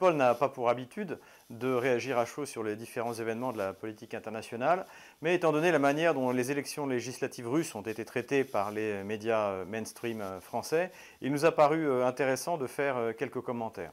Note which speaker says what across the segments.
Speaker 1: Paul n'a pas pour habitude de réagir à chaud sur les différents événements de la politique internationale, mais étant donné la manière dont les élections législatives russes ont été traitées par les médias mainstream français, il nous a paru intéressant de faire quelques commentaires.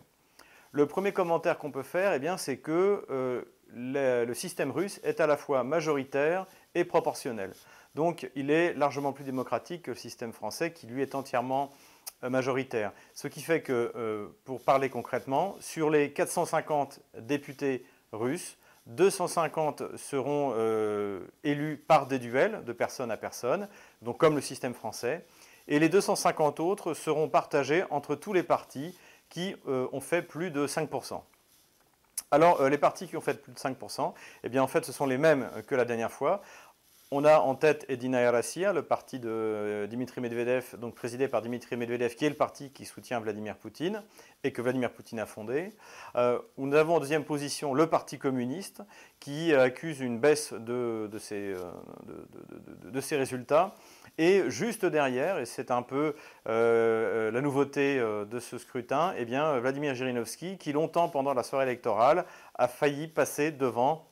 Speaker 1: Le premier commentaire qu'on peut faire, eh c'est que le système russe est à la fois majoritaire et proportionnel. Donc il est largement plus démocratique que le système français qui lui est entièrement euh, majoritaire. Ce qui fait que, euh, pour parler concrètement, sur les 450 députés russes, 250 seront euh, élus par des duels de personne à personne, donc comme le système français, et les 250 autres seront partagés entre tous les partis qui ont fait plus de 5%. Alors, les partis qui ont fait plus de 5%, eh bien, en fait, ce sont les mêmes que la dernière fois. On a en tête Edina Yarassia, le parti de euh, Dimitri Medvedev, donc présidé par Dimitri Medvedev, qui est le parti qui soutient Vladimir Poutine et que Vladimir Poutine a fondé. Euh, nous avons en deuxième position le Parti communiste, qui accuse une baisse de, ses, euh, résultats. Et juste derrière, et c'est un peu la nouveauté de ce scrutin, eh bien, Vladimir Jirinovski, qui longtemps pendant la soirée électorale a failli passer devant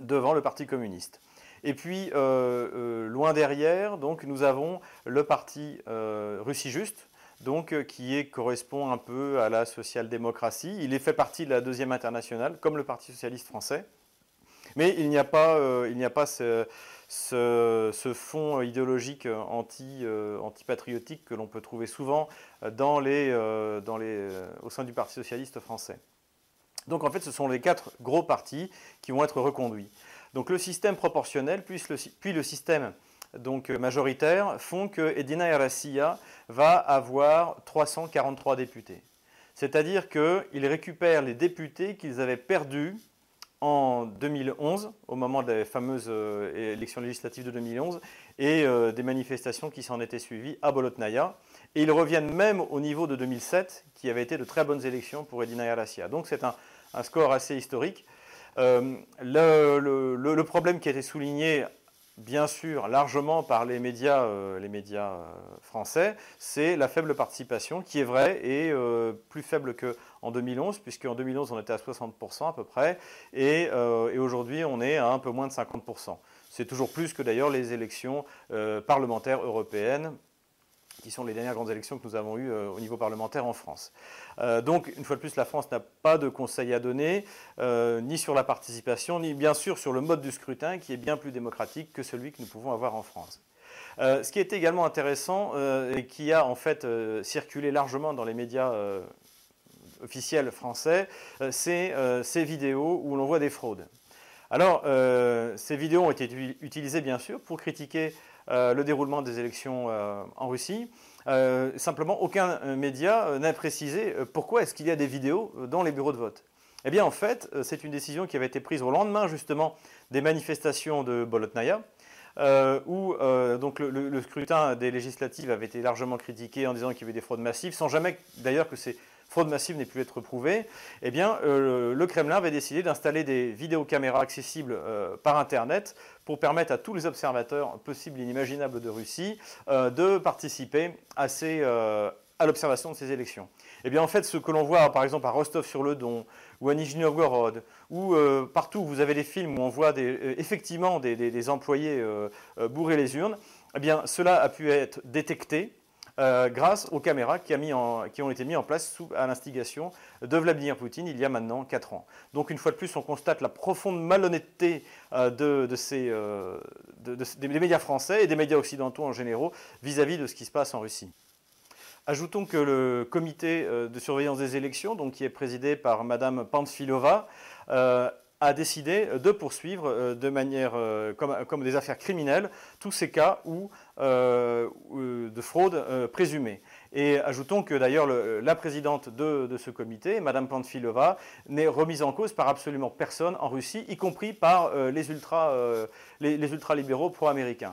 Speaker 1: le Parti communiste. Et puis, euh, euh, loin derrière, nous avons le parti euh, Russie Juste, qui correspond un peu à la social-démocratie. Il fait partie de la deuxième internationale, comme le Parti socialiste français. Mais il n'y a pas, pas ce, ce, fond idéologique anti, patriotique que l'on peut trouver souvent au sein du Parti socialiste français. Donc en fait, ce sont les quatre gros partis qui vont être reconduits. Donc le système proportionnel puis le, système donc, majoritaire font que Edina Erassia va avoir 343 députés. C'est-à-dire qu'ils récupèrent les députés qu'ils avaient perdus en 2011, au moment des fameuses euh, élections législatives de 2011, et euh, des manifestations qui s'en étaient suivies à Bolotnaya. Et ils reviennent même au niveau de 2007, qui avait été de très bonnes élections pour Edina Erassia. Donc c'est un, score assez historique. Euh, le, problème qui a été souligné, bien sûr, largement par les médias, euh, les médias euh, français, c'est la faible participation, qui est vraie et plus faible qu'en 2011, puisqu'en 2011 on était à 60% à peu près, et, et aujourd'hui on est à un peu moins de 50%. C'est toujours plus que d'ailleurs les élections parlementaires européennes qui sont les dernières grandes élections que nous avons eues euh, au niveau parlementaire en France. Euh, donc, une fois de plus, la France n'a pas de conseil à donner, euh, ni sur la participation, ni bien sûr sur le mode du scrutin, qui est bien plus démocratique que celui que nous pouvons avoir en France. ce qui est également intéressant et qui a en fait circulé largement dans les médias officiels français, c'est ces vidéos où l'on voit des fraudes. Alors, ces vidéos ont été utilisées bien sûr pour critiquer le déroulement des élections euh, en Russie. Euh, simplement, aucun média n'a précisé pourquoi est-ce qu'il y a des vidéos dans les bureaux de vote. Eh bien, en fait, c'est une décision qui avait été prise au lendemain, justement, des manifestations de Bolotnaya, où donc le, scrutin des législatives avait été largement critiqué en disant qu'il y avait des fraudes massives, sans jamais d'ailleurs que ces fraude massive n'ait pu être prouvée, eh bien, euh, le Kremlin avait décidé d'installer des vidéocaméras accessibles euh, par Internet pour permettre à tous les observateurs possibles et inimaginables de Russie euh, de participer à, à l'observation de ces élections. Eh bien, en fait, ce que l'on voit, par exemple, à Rostov-sur-le-Don ou à Nijni Novgorod, ou partout où vous avez des films où on voit effectivement des, des employés bourrer les urnes, eh bien, cela a pu être détecté euh, grâce aux caméras qui, ont été mises en place à l'instigation de Vladimir Poutine il y a maintenant 4 ans. Donc une fois de plus, on constate la profonde malhonnêteté euh, euh, des médias français et des médias occidentaux en général vis-à-vis de ce qui se passe en Russie. Ajoutons que le comité de surveillance des élections, donc, qui est présidé par Mme Pamphilova, a décidé de poursuivre de manière comme, des affaires criminelles tous ces cas euh, de fraude euh, présumée. Et ajoutons que d'ailleurs la présidente de, ce comité, Madame Panfilova, n'est remise en cause par absolument personne en Russie, y compris par euh, les, ultralibéraux pro-américains.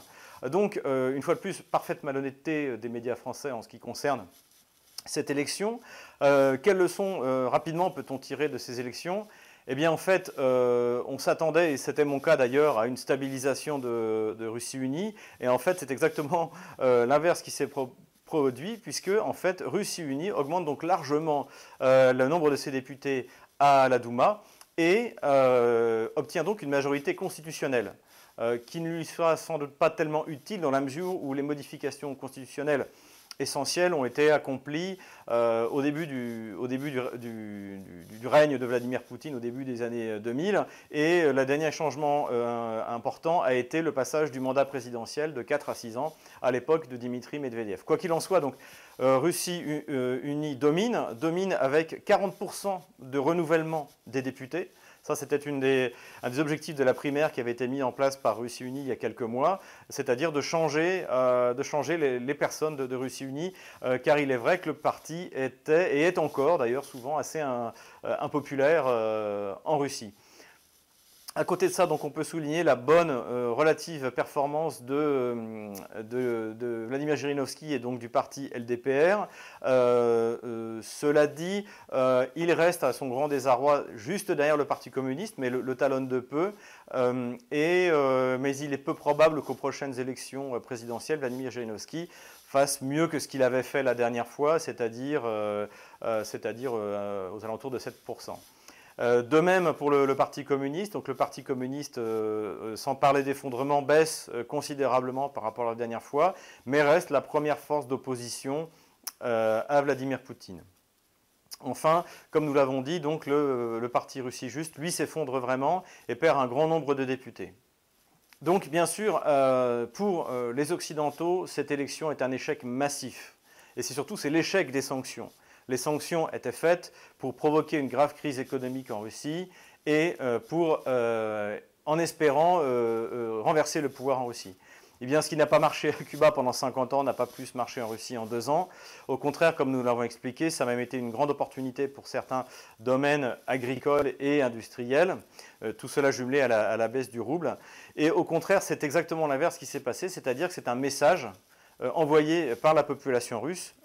Speaker 1: Donc, une fois de plus, parfaite malhonnêteté des médias français en ce qui concerne cette élection. quelles leçons rapidement peut-on tirer de ces élections? Eh bien, en fait, euh, on s'attendait, et c'était mon cas d'ailleurs, à une stabilisation de, Russie unie. Et en fait, c'est exactement euh, l'inverse qui s'est produit, puisque en fait Russie unie augmente donc largement le nombre de ses députés à la Douma et obtient donc une majorité constitutionnelle. qui ne lui sera sans doute pas tellement utile dans la mesure où les modifications constitutionnelles essentiels ont été accomplis euh, au début, du, règne de Vladimir Poutine, au début des années 2000. Et le dernier changement euh, important a été le passage du mandat présidentiel de 4 à 6 ans à l'époque de Dimitri Medvedev. Quoi qu'il en soit, donc, euh, Russie unie domine, domine avec 40% de renouvellement des députés. Ça, c'était un des objectifs de la primaire qui avait été mis en place par Russie Unie il y a quelques mois, c'est-à-dire de changer, euh, les, personnes de, Russie Unie, euh, car il est vrai que le parti était, et est encore d'ailleurs souvent assez euh, impopulaire en Russie. À côté de ça, donc, on peut souligner la bonne euh, relative performance de, euh, Vladimir Jirinovski et donc du parti LDPR. Euh, cela dit, il reste à son grand désarroi juste derrière le Parti communiste, mais le, talonne de peu. mais il est peu probable qu'aux prochaines élections présidentielles, Vladimir Jirinovski fasse mieux que ce qu'il avait fait la dernière fois, c'est-à-dire aux alentours de 7%. Euh, de même pour le, Parti communiste. Donc le Parti communiste, euh, euh, sans parler d'effondrement, baisse considérablement par rapport à la dernière fois, mais reste la première force d'opposition à Vladimir Poutine. Enfin, comme nous l'avons dit, le, Parti Russie Juste, lui, s'effondre vraiment et perd un grand nombre de députés. Donc, bien sûr, pour les Occidentaux, cette élection est un échec massif. Et c'est surtout c'est l'échec des sanctions les sanctions étaient faites pour provoquer une grave crise économique en Russie et euh, pour, euh, en espérant euh, renverser le pouvoir en Russie. Eh bien, ce qui n'a pas marché à Cuba pendant 50 ans n'a pas plus marché en Russie en deux ans. Au contraire, comme nous l'avons expliqué, ça a même été une grande opportunité pour certains domaines agricoles et industriels. tout cela jumelé à la, à la, baisse du rouble. Et au contraire, c'est exactement l'inverse qui s'est passé, c'est-à-dire que c'est un message envoyé par la population russe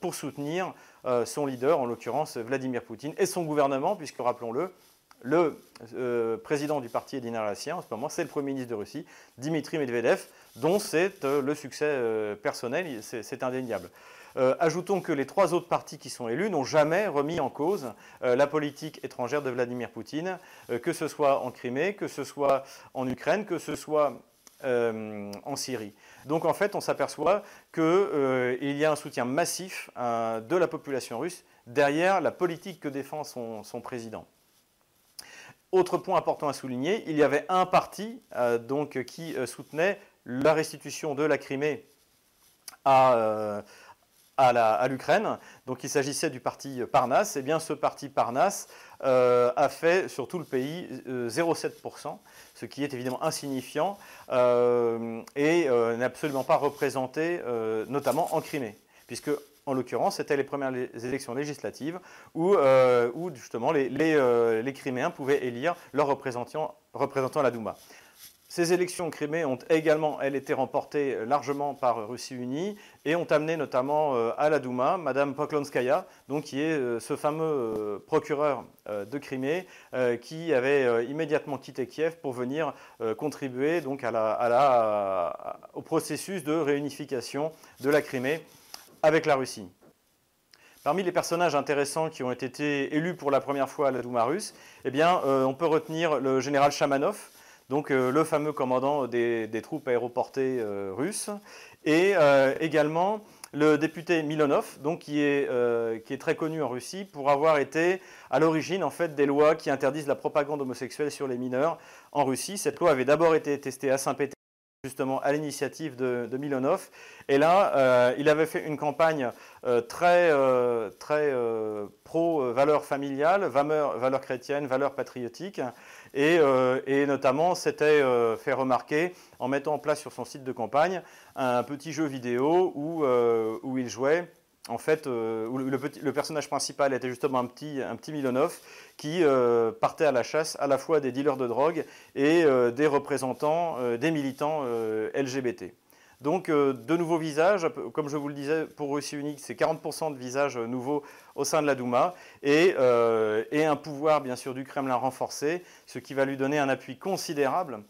Speaker 1: pour soutenir euh, son leader, en l'occurrence Vladimir Poutine, et son gouvernement, puisque rappelons-le, le euh, président du parti Edina en ce moment, c'est le Premier ministre de Russie, Dimitri Medvedev, dont c'est euh, le succès personnel, c'est indéniable. ajoutons que les trois autres partis qui sont élus n'ont jamais remis en cause la politique étrangère de Vladimir Poutine, que ce soit en Crimée, que ce soit en Ukraine, que ce soit en Syrie. Donc en fait, on s'aperçoit qu'il euh, y a un soutien massif euh, de la population russe derrière la politique que défend son, président. Autre point important à souligner, il y avait un parti euh, qui soutenait la restitution de la Crimée à, l'Ukraine. Donc il s'agissait du parti Parnas. Et eh bien ce parti Parnas a fait sur tout le pays 0,7% ce qui est évidemment insignifiant euh, et euh, n'est absolument pas représenté, euh, notamment en Crimée, puisque en l'occurrence, c'était les premières élections législatives où, justement les, les, Criméens pouvaient élire leurs représentants, représentants à la Douma. Ces élections Crimée ont également, elles, été remportées largement par Russie Unie et ont amené notamment euh, à la Douma Madame Poklonskaya, donc qui est euh, ce fameux euh, procureur de Crimée qui avait immédiatement quitté Kiev pour venir contribuer donc au processus de réunification de la Crimée avec la Russie. Parmi les personnages intéressants qui ont été élus pour la première fois à la Douma russe, eh on peut retenir le général Chamanov, donc euh, le fameux commandant des, troupes aéroportées euh, russes, et euh, également le député Milonov, donc qui est, très connu en Russie pour avoir été à l'origine en fait des lois qui interdisent la propagande homosexuelle sur les mineurs en Russie. Cette loi avait d'abord été testée à Saint-Pétersbourg justement à l'initiative de, Milonov. Et là, il avait fait une campagne très, euh, très pro valeurs familiales, valeurs, valeurs chrétiennes, valeurs patriotiques, et, et notamment s'était fait remarquer en mettant en place sur son site de campagne un petit jeu vidéo où, où il jouait en fait, euh, le, personnage principal était justement un petit, un Milonov qui euh, partait à la chasse à la fois des dealers de drogue et euh, des représentants, des militants LGBT. Donc, de nouveaux visages, comme je vous le disais, pour Russie unique, c'est 40% de visages nouveaux au sein de la Douma. Et, et, un pouvoir, bien sûr, du Kremlin renforcé, ce qui va lui donner un appui considérable euh,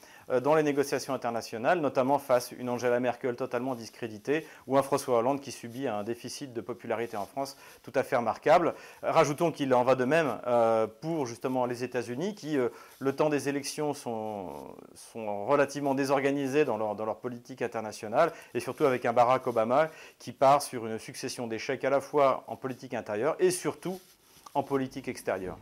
Speaker 1: dans les négociations internationales, notamment face à une Angela Merkel totalement discréditée ou un François Hollande qui subit un déficit de popularité en France tout à fait remarquable. Rajoutons qu'il en va de même euh, pour justement les États-Unis qui, le temps des élections, sont, relativement désorganisés dans leur politique internationale et surtout avec un Barack Obama qui part sur une succession d'échecs à la fois en politique intérieure et surtout en politique extérieure.